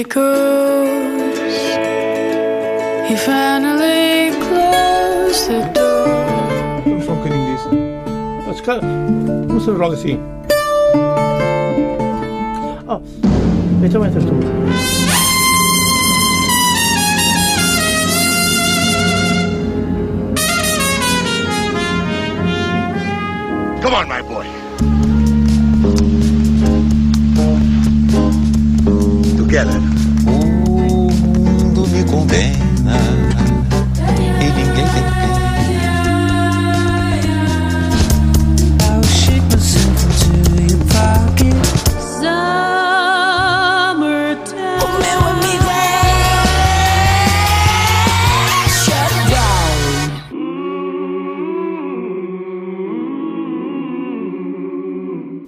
it. He finally closed the door. Non so che in inglese. That's good. Non so wrong, sì. Oh, vediamo il testo. Come on, my boy. Together. Mundo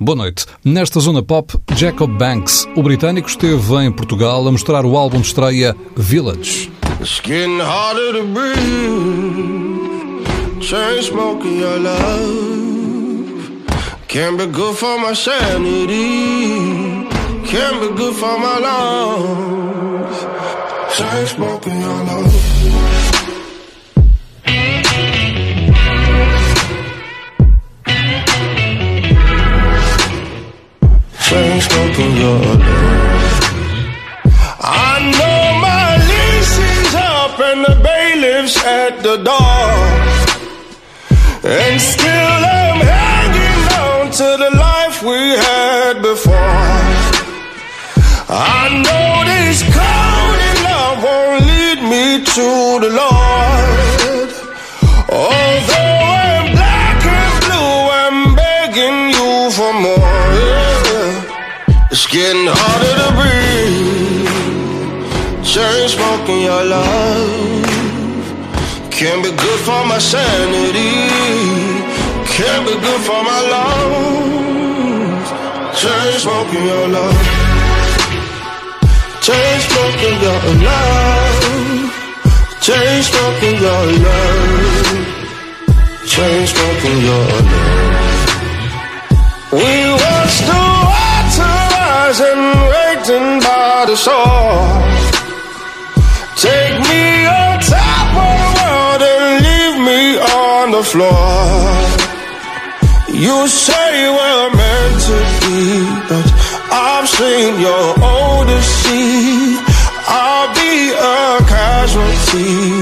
Boa noite. Nesta zona pop, Jacob Banks, o britânico, esteve em Portugal a mostrar o álbum de estreia Village. Can't be good for my sanity. Can't be good for my lungs. Chain smoking your love. Chain smoking your love. I know my lease is up and the bailiff's at the door. And still I'm hanging on to the life we had before. I know this cold in love won't lead me to the Lord. Getting harder to breathe. Chain smoking your love can't be good for my sanity. Can't be good for my lungs. Chain smoking your love. Chain smoking your love. Chain smoking your love. Chain smoking your love. We water rising, waiting by the shore. Take me on top of the world and leave me on the floor. You say we're meant to be, but I've seen your Odyssey. I'll be a casualty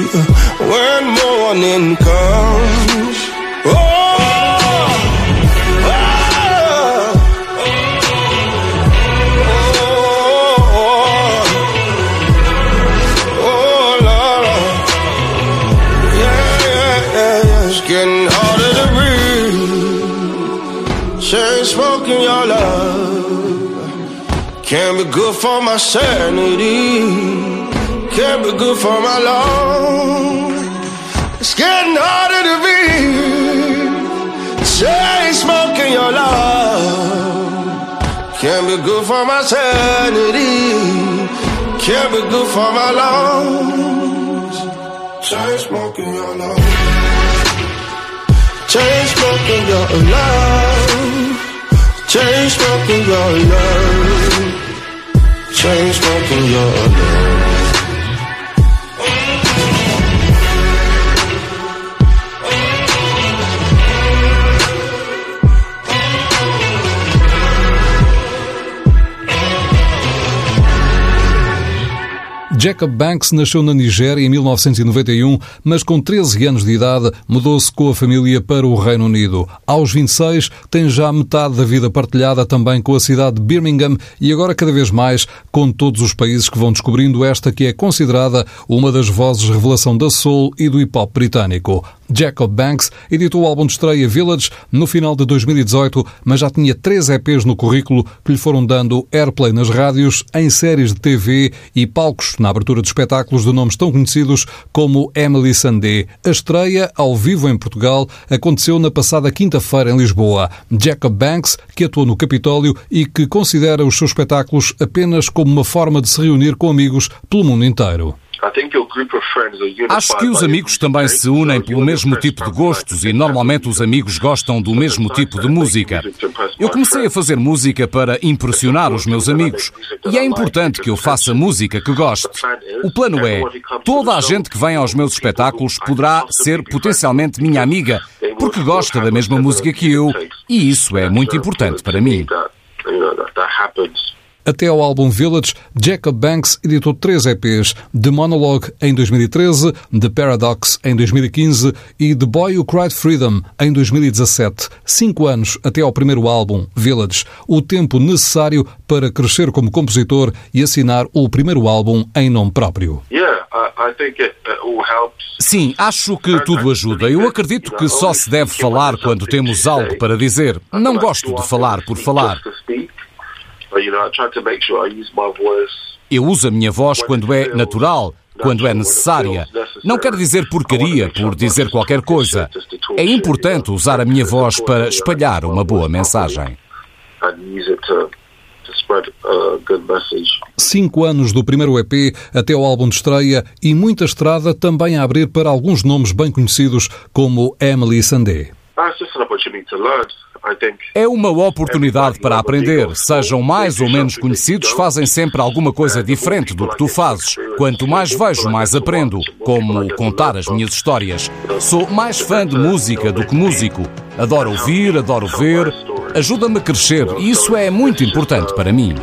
sanity. Can't be good for my lungs. It's getting harder to breathe. Chain smoking your love. Can't be good for my sanity. Can't be good for my lungs. Chain smoking your love. Chain smoking your love. Chain smoking your love chain smoking, you're alone Jacob Banks nasceu na Nigéria em 1991, mas com 13 anos de idade mudou-se com a família para o Reino Unido. Aos 26, tem já metade da vida partilhada também com a cidade de Birmingham e agora cada vez mais com todos os países que vão descobrindo esta que é considerada uma das vozes revelação da soul e do hip hop britânico. Jacob Banks editou o álbum de estreia Village no final de 2018, mas já tinha três EPs no currículo que lhe foram dando airplay nas rádios, em séries de TV e palcos na abertura de espetáculos de nomes tão conhecidos como Emily Sandé. A estreia, ao vivo em Portugal, aconteceu na passada quinta-feira em Lisboa. Jacob Banks, que atuou no Capitólio e que considera os seus espetáculos apenas como uma forma de se reunir com amigos pelo mundo inteiro. Acho que os amigos também se unem pelo mesmo tipo de gostos e normalmente os amigos gostam do mesmo tipo de música. Eu comecei a fazer música para impressionar os meus amigos e é importante que eu faça música que goste. O plano é: toda a gente que vem aos meus espetáculos poderá ser potencialmente minha amiga porque gosta da mesma música que eu e isso é muito importante para mim. Até ao álbum Village, Jacob Banks editou três EPs: The Monologue em 2013, The Paradox em 2015 e The Boy Who Cried Freedom em 2017. Cinco anos até ao primeiro álbum, Village. O tempo necessário para crescer como compositor e assinar o primeiro álbum em nome próprio. Sim, acho que tudo ajuda. Eu acredito que só se deve falar quando temos algo para dizer. Não gosto de falar por falar. Eu uso a minha voz quando é natural, quando é necessária. Não quero dizer porcaria por dizer qualquer coisa. É importante usar a minha voz para espalhar uma boa mensagem. Cinco anos do primeiro EP até ao álbum de estreia e muita estrada também a abrir para alguns nomes bem conhecidos como Emily Sandé. É uma oportunidade para aprender. Sejam mais ou menos conhecidos, fazem sempre alguma coisa diferente do que tu fazes. Quanto mais vejo, mais aprendo. Como contar as minhas histórias. Sou mais fã de música do que músico. Adoro ouvir, adoro ver. Ajuda-me a crescer e isso é muito importante para mim.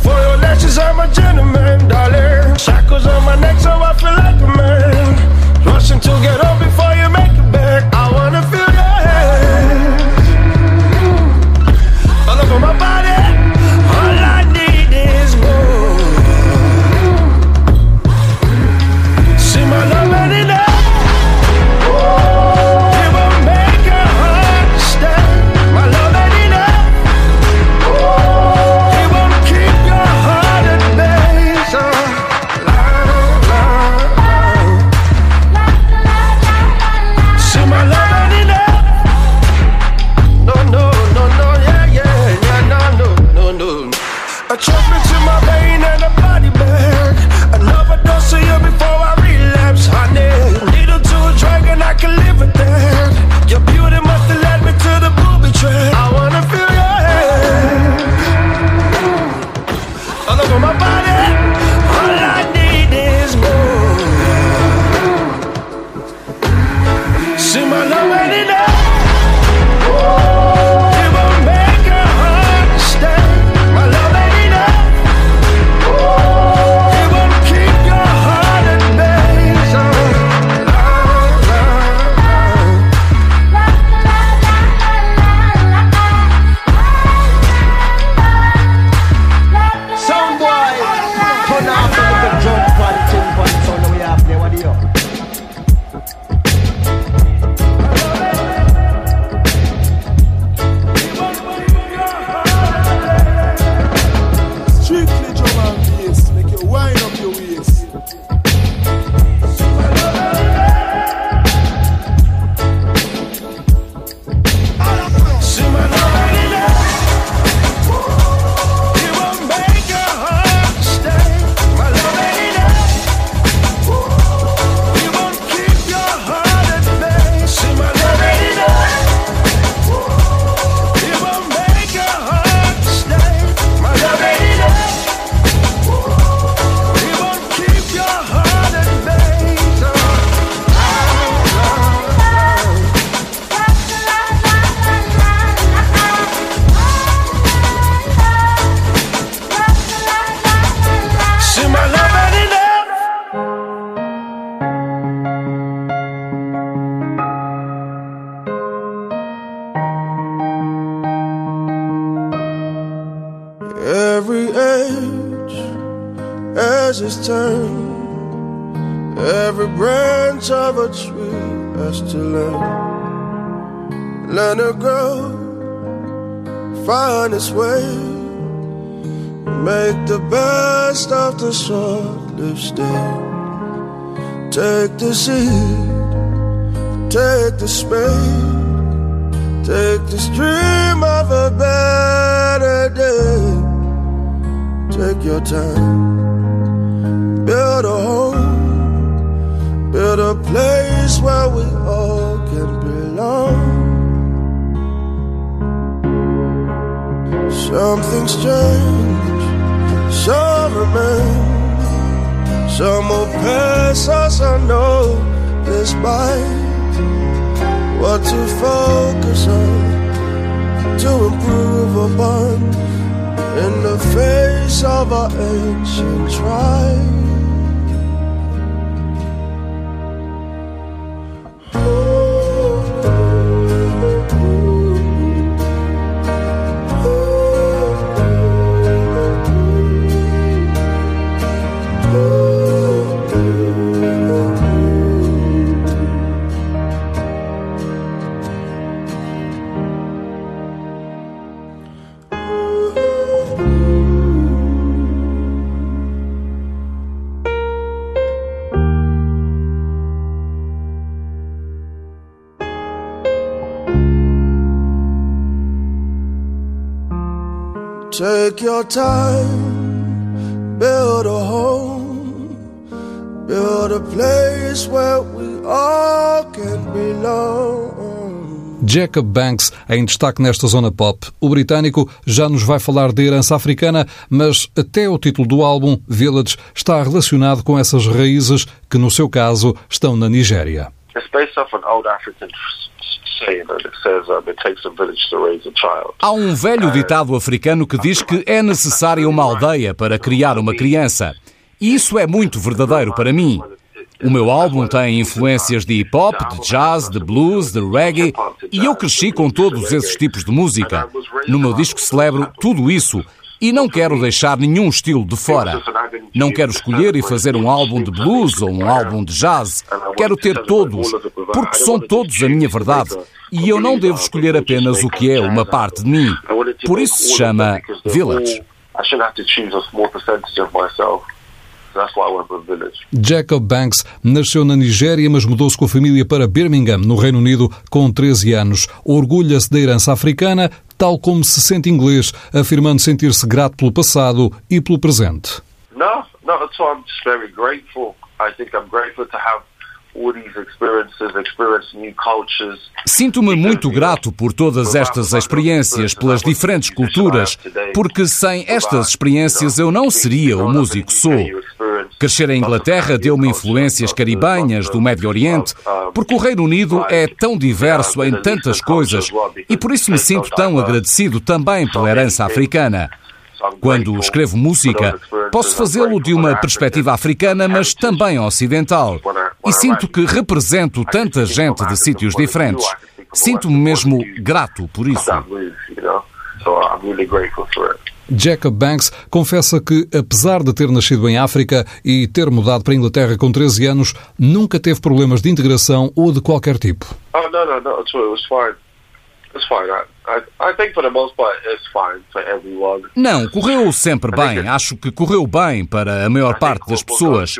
For your lashes, I'm a gentleman, darling. Shackles on my neck, so I feel like a man. Rushing to get up before you make it back. I wanna feel your hands all over my body. Has to learn. Learn to grow, find its way. Make the best of the short-lived stay. Take the seed, take the spade, take scientists dream of a better day. Take your time, build a home, build a place where we all can belong. Something's changed, some remain, some will pass us unknown, despite what to focus on, to improve upon in the face of our ancient tribe. Take your time, build a home, build a place where we all can belong. Jacob Banks em destaque nesta zona pop. O britânico já nos vai falar de herança africana, mas até o título do álbum, Village, está relacionado com essas raízes que, no seu caso, estão na Nigéria. It's based off an old African saying that it says it takes a village to raise a child. Há um velho ditado africano que diz que é necessária uma aldeia para criar uma criança. E isso é muito verdadeiro para mim. O meu álbum tem influências de hip hop, de jazz, de blues, de reggae, e eu cresci com todos esses tipos de música. No meu disco celebro tudo isso e não quero deixar nenhum estilo de fora. Não quero escolher e fazer um álbum de blues ou um álbum de jazz. Quero ter todos, porque são todos a minha verdade. E eu não devo escolher apenas o que é uma parte de mim. Por isso se chama Village. Jacob Banks nasceu na Nigéria, mas mudou-se com a família para Birmingham, no Reino Unido, com 13 anos. Orgulha-se da herança africana, tal como se sente inglês, afirmando sentir-se grato pelo passado e pelo presente. No, not at all. I'm just very grateful. I think I'm grateful to have Sinto-me muito grato por todas estas experiências, pelas diferentes culturas, porque sem estas experiências eu não seria o músico sou. Crescer em Inglaterra deu-me influências caribenhas do Médio Oriente, porque o Reino Unido é tão diverso em tantas coisas e por isso me sinto tão agradecido também pela herança africana. Quando escrevo música, posso fazê-lo de uma perspectiva africana, mas também ocidental. E sinto que represento tanta gente de sítios diferentes. Sinto-me mesmo grato por isso. Jacob Banks confessa que, apesar de ter nascido em África e ter mudado para a Inglaterra com 13 anos, nunca teve problemas de integração ou de qualquer tipo. Oh no, no, not at all. It was fine. It's fine. I, I, I think for the most part, it's fine for everyone. Não, correu sempre bem. Acho que correu bem para a maior parte das pessoas.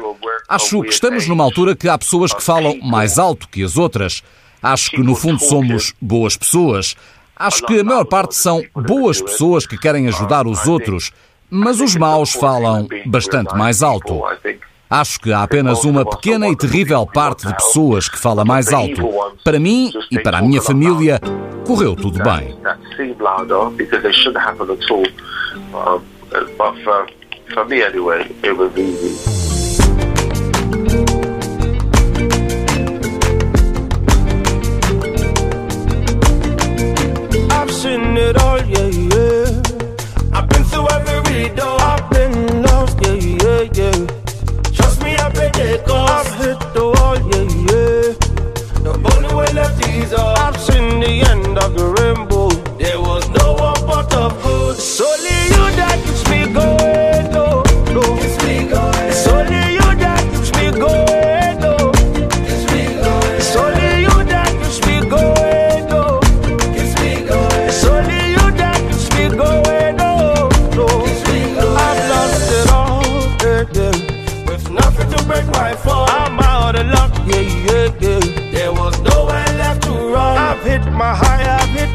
Acho que estamos numa altura que há pessoas que falam mais alto que as outras. Acho que no fundo somos boas pessoas. Acho que a maior parte são boas pessoas que querem ajudar os outros, mas os maus falam bastante mais alto. Acho que há apenas uma pequena e terrível parte de pessoas que fala mais alto. Para mim e para a minha família, correu tudo bem. For me anyway, it was easy.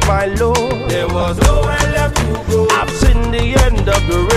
my Lord. There was nowhere left to go. I've seen the end of the road.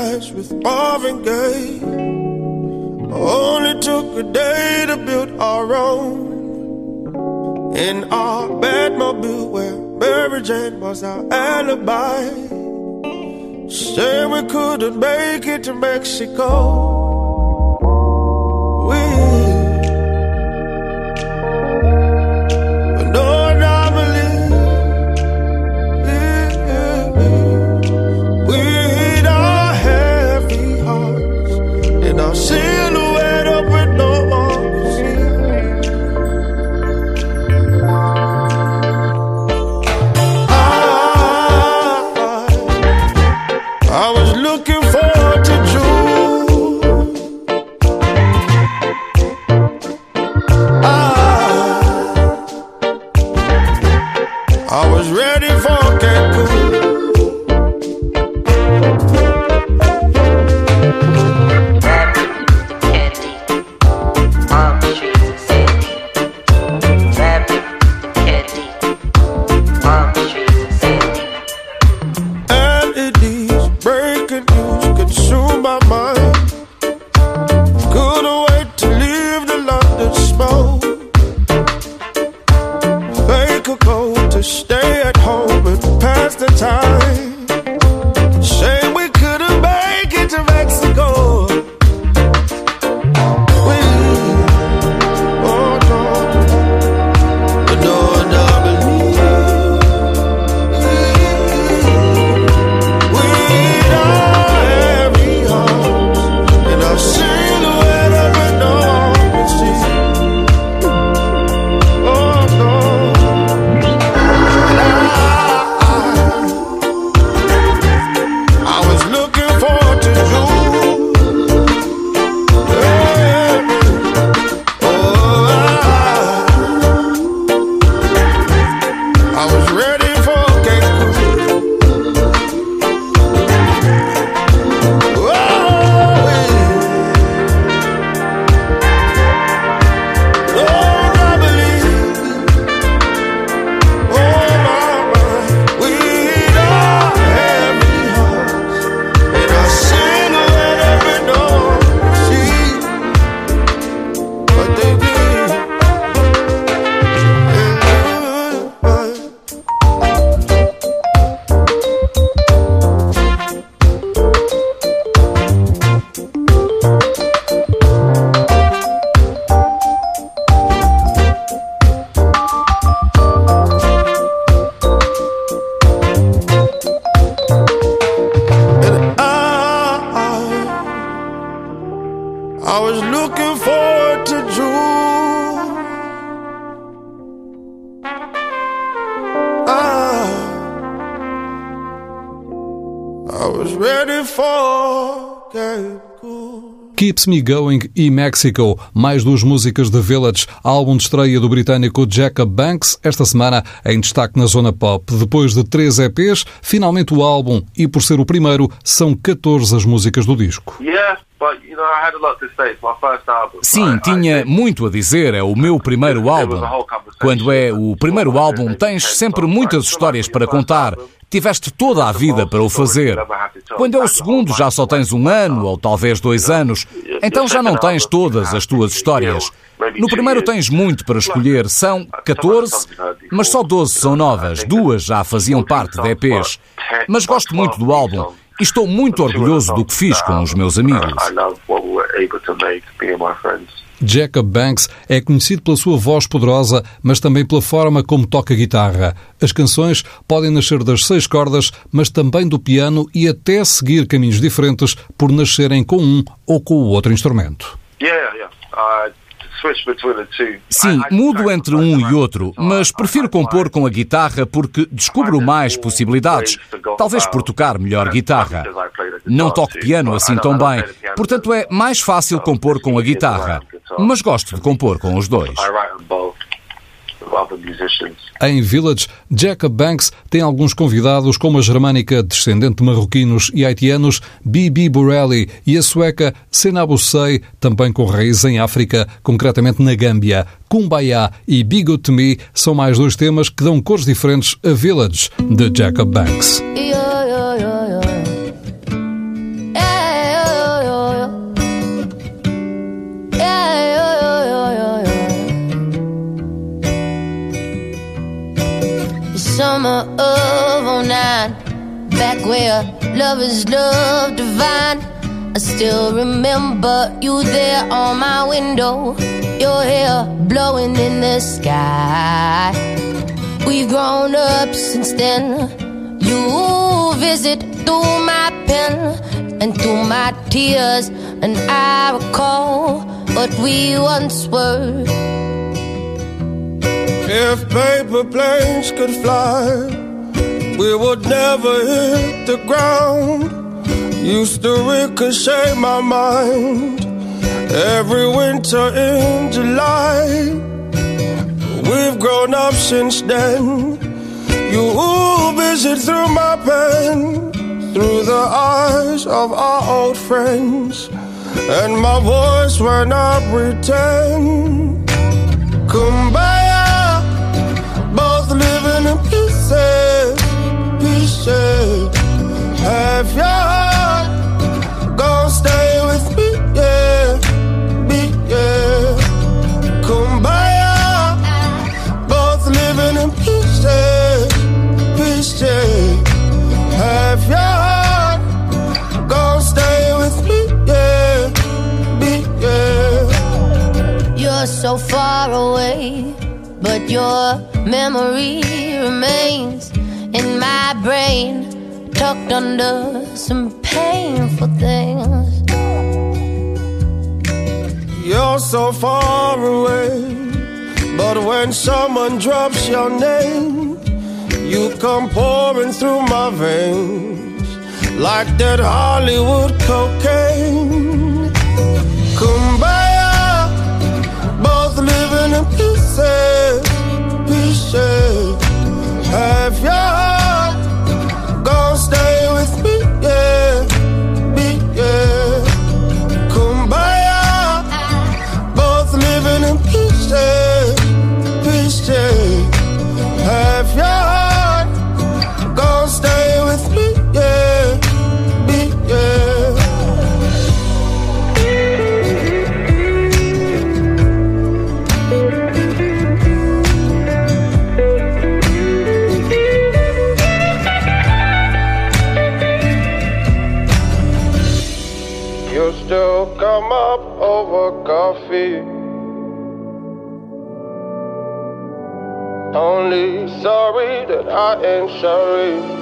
with Marvin Gaye. Only took a day to build our own. In our Batmobile, where Mary Jane was our alibi. Said we couldn't make it to Mexico. Keeps Me Going e Mexico, mais duas músicas de Village, álbum de estreia do britânico Jacob Banks, esta semana em destaque na zona pop. Depois de três EPs, finalmente o álbum, e por ser o primeiro, são 14 as músicas do disco. Yeah, Sim, tinha muito a dizer. É o meu primeiro álbum. Quando é o primeiro álbum, tens sempre muitas histórias para contar. Tiveste toda a vida para o fazer. Quando é o segundo, já só tens um ano ou talvez dois anos. Então já não tens todas as tuas histórias. No primeiro tens muito para escolher. São 14, mas só 12 são novas. Duas já faziam parte de EPs. Mas gosto muito do álbum e estou muito orgulhoso do que fiz com os meus amigos. I love what we were able to make, me and my friends. Jacob Banks é conhecido pela sua voz poderosa, mas também pela forma como toca guitarra. As canções podem nascer das seis cordas, mas também do piano e até seguir caminhos diferentes por nascerem com um ou com o outro instrumento. Yeah, yeah. I Sim, mudo entre um e outro, mas prefiro compor com a guitarra porque descubro mais possibilidades. Talvez por tocar melhor guitarra. Não toco piano assim tão bem, portanto é mais fácil compor com a guitarra. Mas gosto de compor com os dois. Em Village, Jacob Banks tem alguns convidados, como a germânica descendente de marroquinos e haitianos Bibi Borelli e a sueca Sena Bussei, também com raiz em África, concretamente na Gâmbia. Kumbaya e Me são mais dois temas que dão cores diferentes a Village, de Jacob Banks. Back where love is love divine. I still remember you there on my window, your hair blowing in the sky. We've grown up since then. You visit through my pen and through my tears, and I recall what we once were. If paper planes could fly, we would never hit the ground. Used to ricochet my mind every winter in July. We've grown up since then. You visit through my pen, through the eyes of our old friends, and my voice when I pretend. Kumbaya, far away, but your memory remains in my brain, tucked under some painful things. You're so far away, but when someone drops your name, you come pouring through my veins like that Hollywood cocaine. In pieces, pieces. Have your heart, gonna stay with me, yeah, I ain't sorry.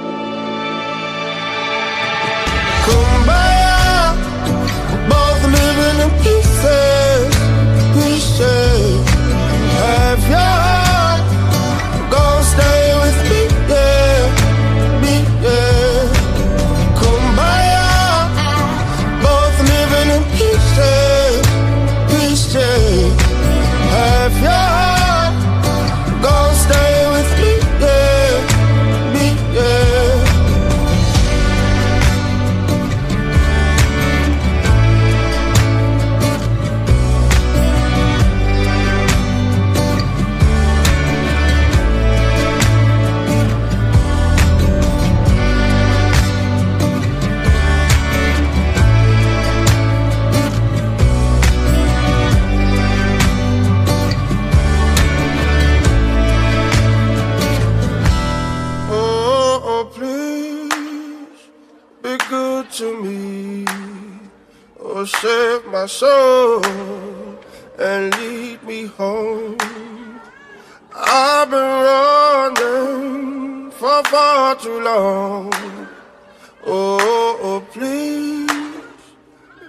My soul and lead me home. I've been running for far too long. Oh, oh, please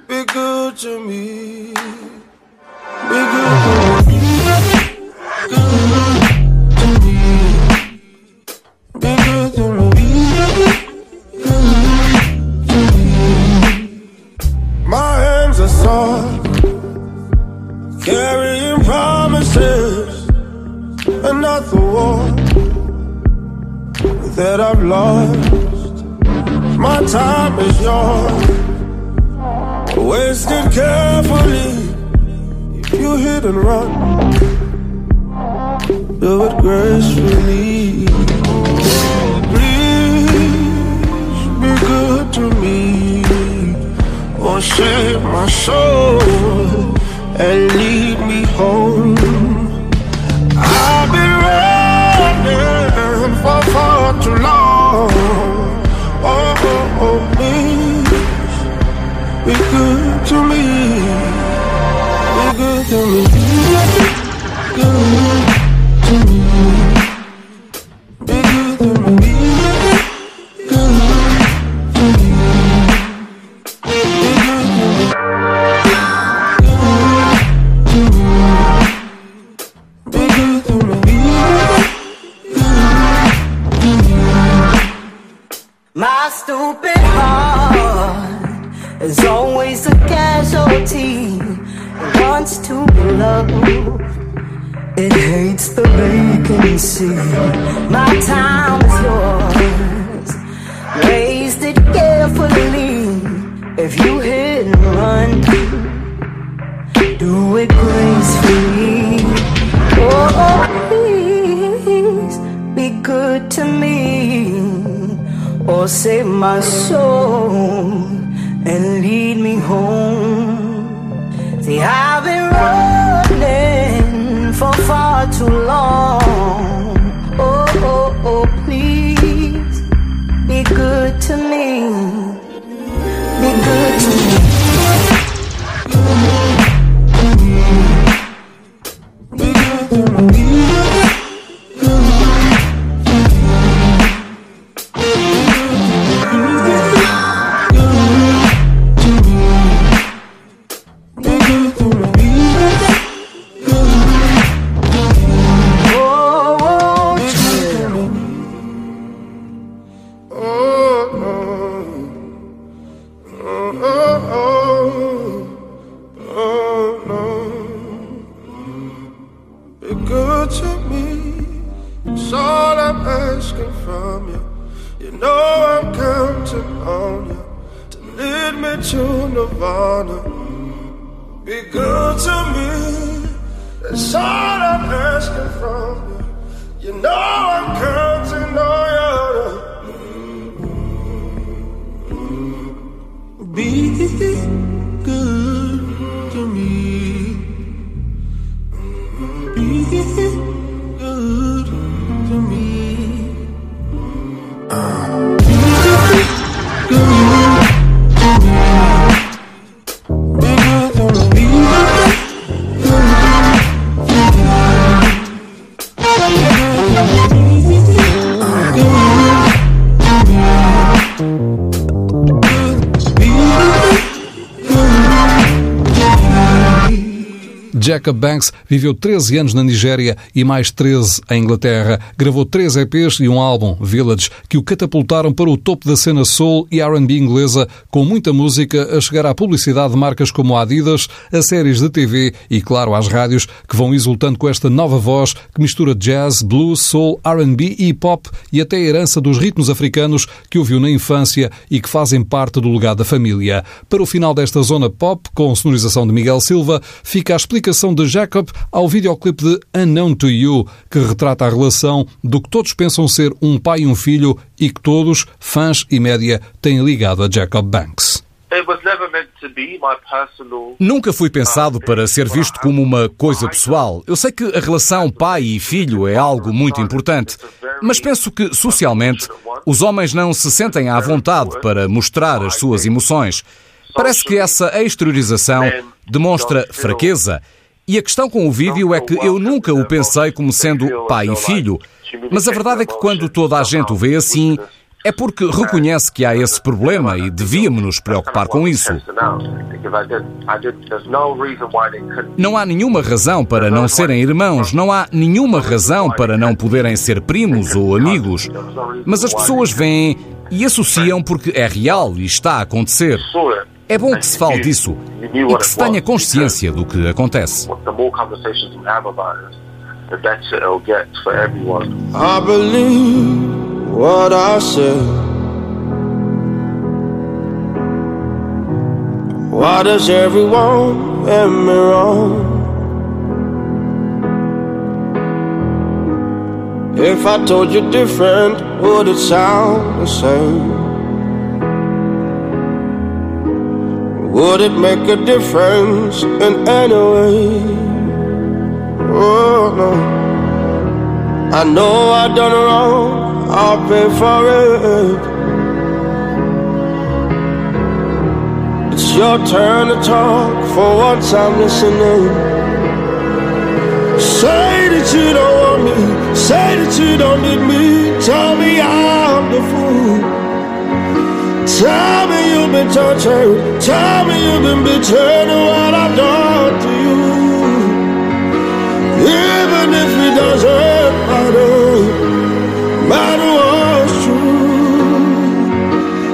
be good to me. Be good to me. Another war that I've lost. My time is yours, wasted carefully. If you hit and run, do it gracefully. Please be good to me, or save my soul and lead me home. Too long. Oh, oh, oh, please be good to me. Be good to me. Vacancy. My time is yours. It carefully. If you hit and run, do it gracefully. Oh, oh, please be good to me or save my soul and lead me home. See, I've been running for far too long. Be good to me. That's all I'm asking from you. You know I'm counting Jacob Banks viveu 13 anos na Nigéria e mais 13 em Inglaterra. Gravou três EPs e um álbum, Village, que o catapultaram para o topo da cena soul e R&B inglesa, com muita música a chegar à publicidade de marcas como a Adidas, a séries de TV e, claro, às rádios, que vão exultando com esta nova voz que mistura jazz, blues, soul, R&B e pop e até a herança dos ritmos africanos que ouviu na infância e que fazem parte do legado da família. Para o final desta zona pop, com sonorização de Miguel Silva, fica a explicação de Jacob ao videoclipe de Unknown to You, que retrata a relação do que todos pensam ser um pai e um filho e que todos, fãs e média, têm ligado a Jacob Banks. Nunca fui pensado para ser visto como uma coisa pessoal. Eu sei que a relação pai e filho é algo muito importante, mas penso que, socialmente, os homens não se sentem à vontade para mostrar as suas emoções. Parece que essa exteriorização demonstra fraqueza. E a questão com o vídeo é que eu nunca o pensei como sendo pai e filho. Mas a verdade é que quando toda a gente o vê assim, é porque reconhece que há esse problema e devíamos nos preocupar com isso. Não há nenhuma razão para não serem irmãos, não há nenhuma razão para não poderem ser primos ou amigos. Mas as pessoas veem e associam porque é real e está a acontecer. É bom que se fale disso e que se tenha consciência do que acontece. I believe what I said. Why does everyone let me wrong? If I told you different, would it sound the same? Would it make a difference in any way? Oh no. I know I done wrong, I'll pay for it. It's your turn to talk, for once I'm listening. Say that you don't want me, say that you don't need me. Tell me I'm the fool. Tell me you've been tortured, tell me you've been betrayed, what I've done to you. Even if it doesn't matter, matter what's true.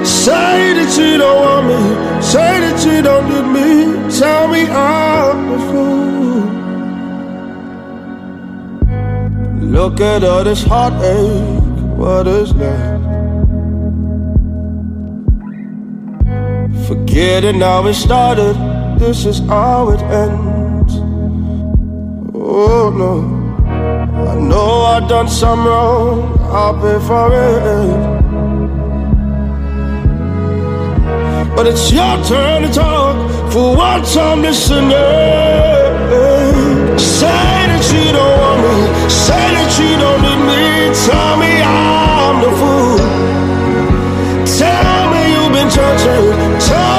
Say that you don't want me, say that you don't need me. Tell me I'm a fool. Look at all this heartache, what is left? Forgetting how it started, this is how it ends. Oh no, I know I've done some wrong, I'll pay for it. But it's your turn to talk, for once I'm listening. Say that you don't want me, say that you don't need me. Tell me I'm the fool. Tell me you've been tortured, soul.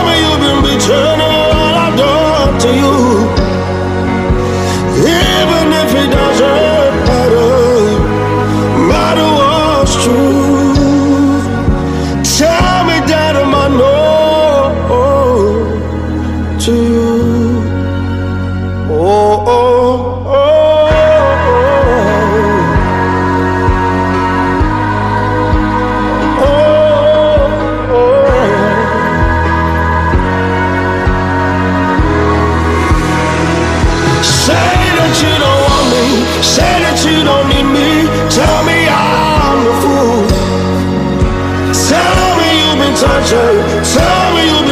Tell me you'll be.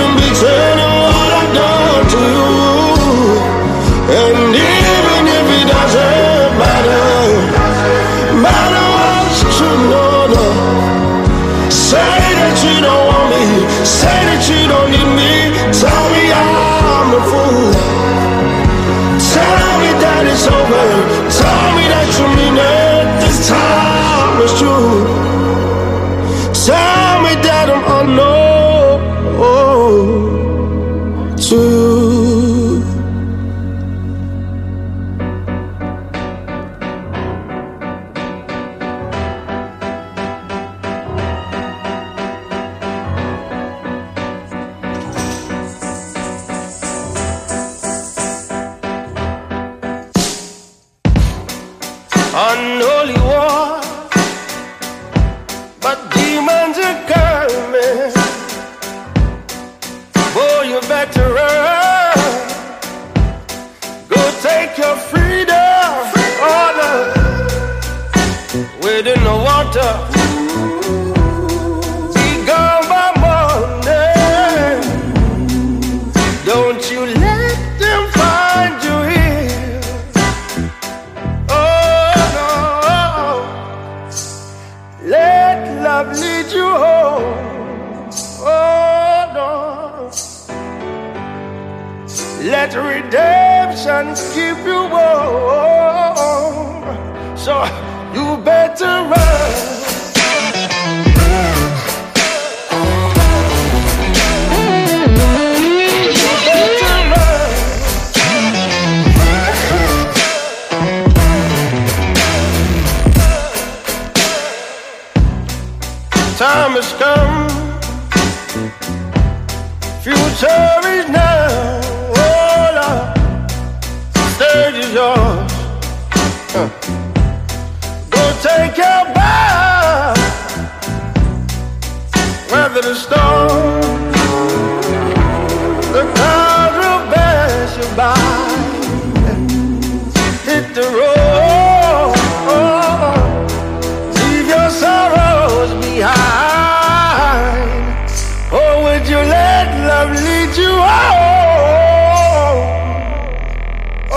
love lead you home.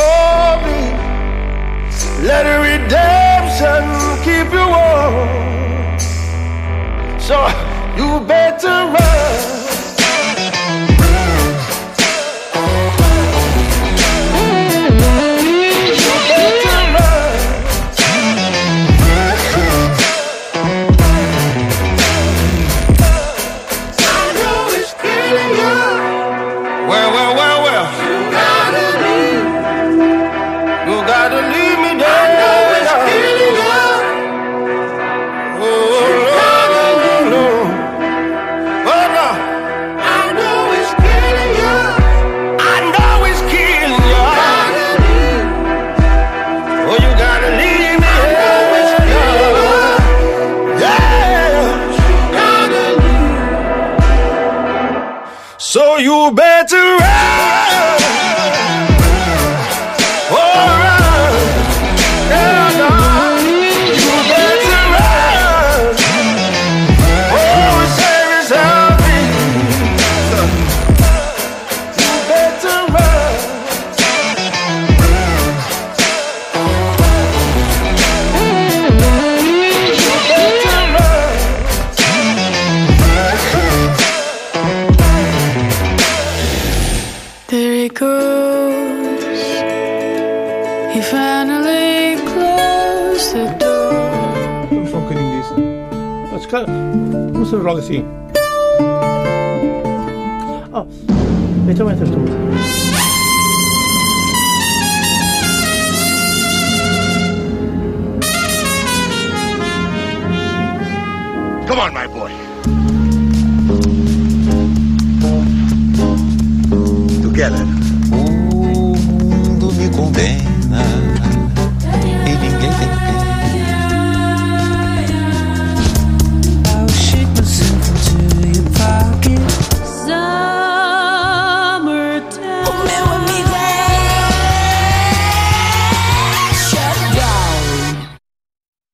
Oh, me. Let redemption keep you warm. So you better run. sí.